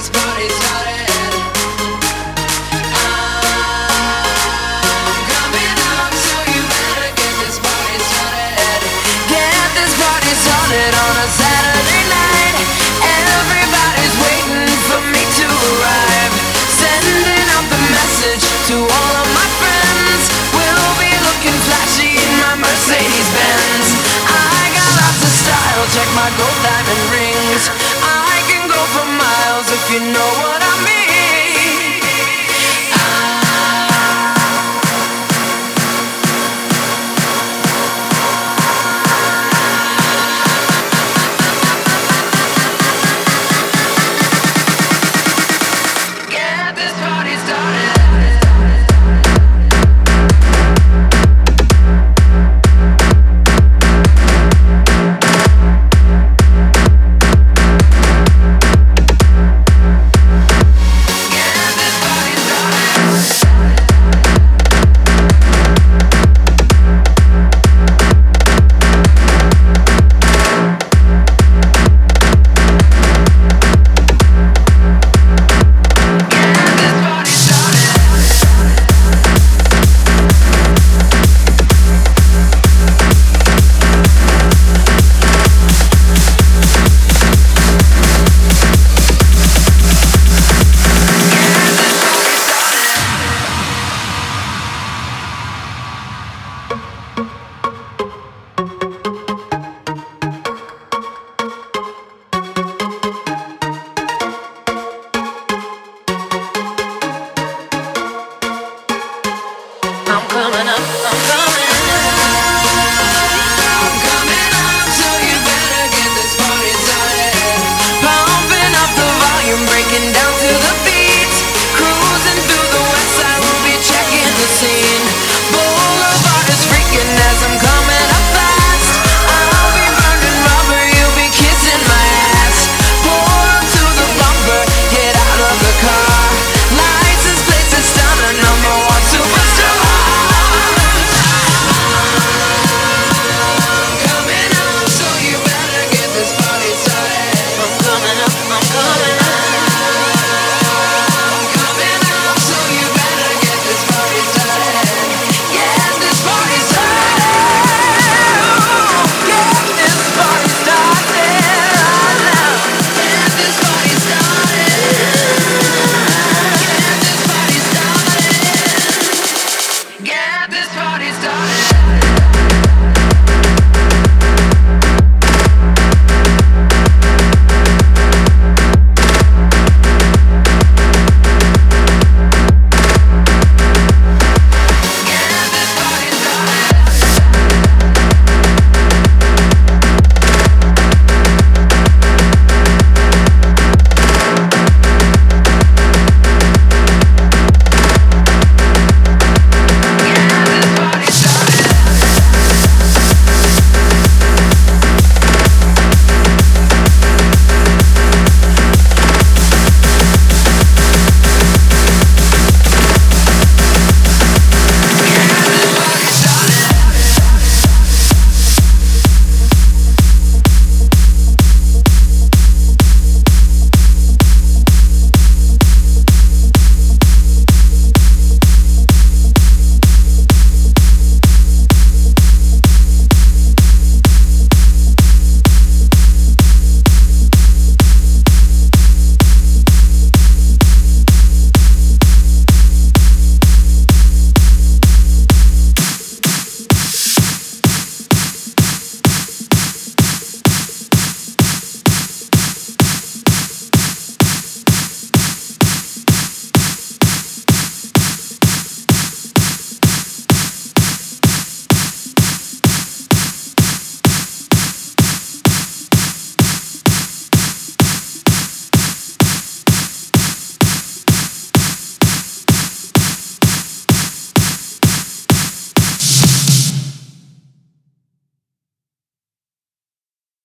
This party's party.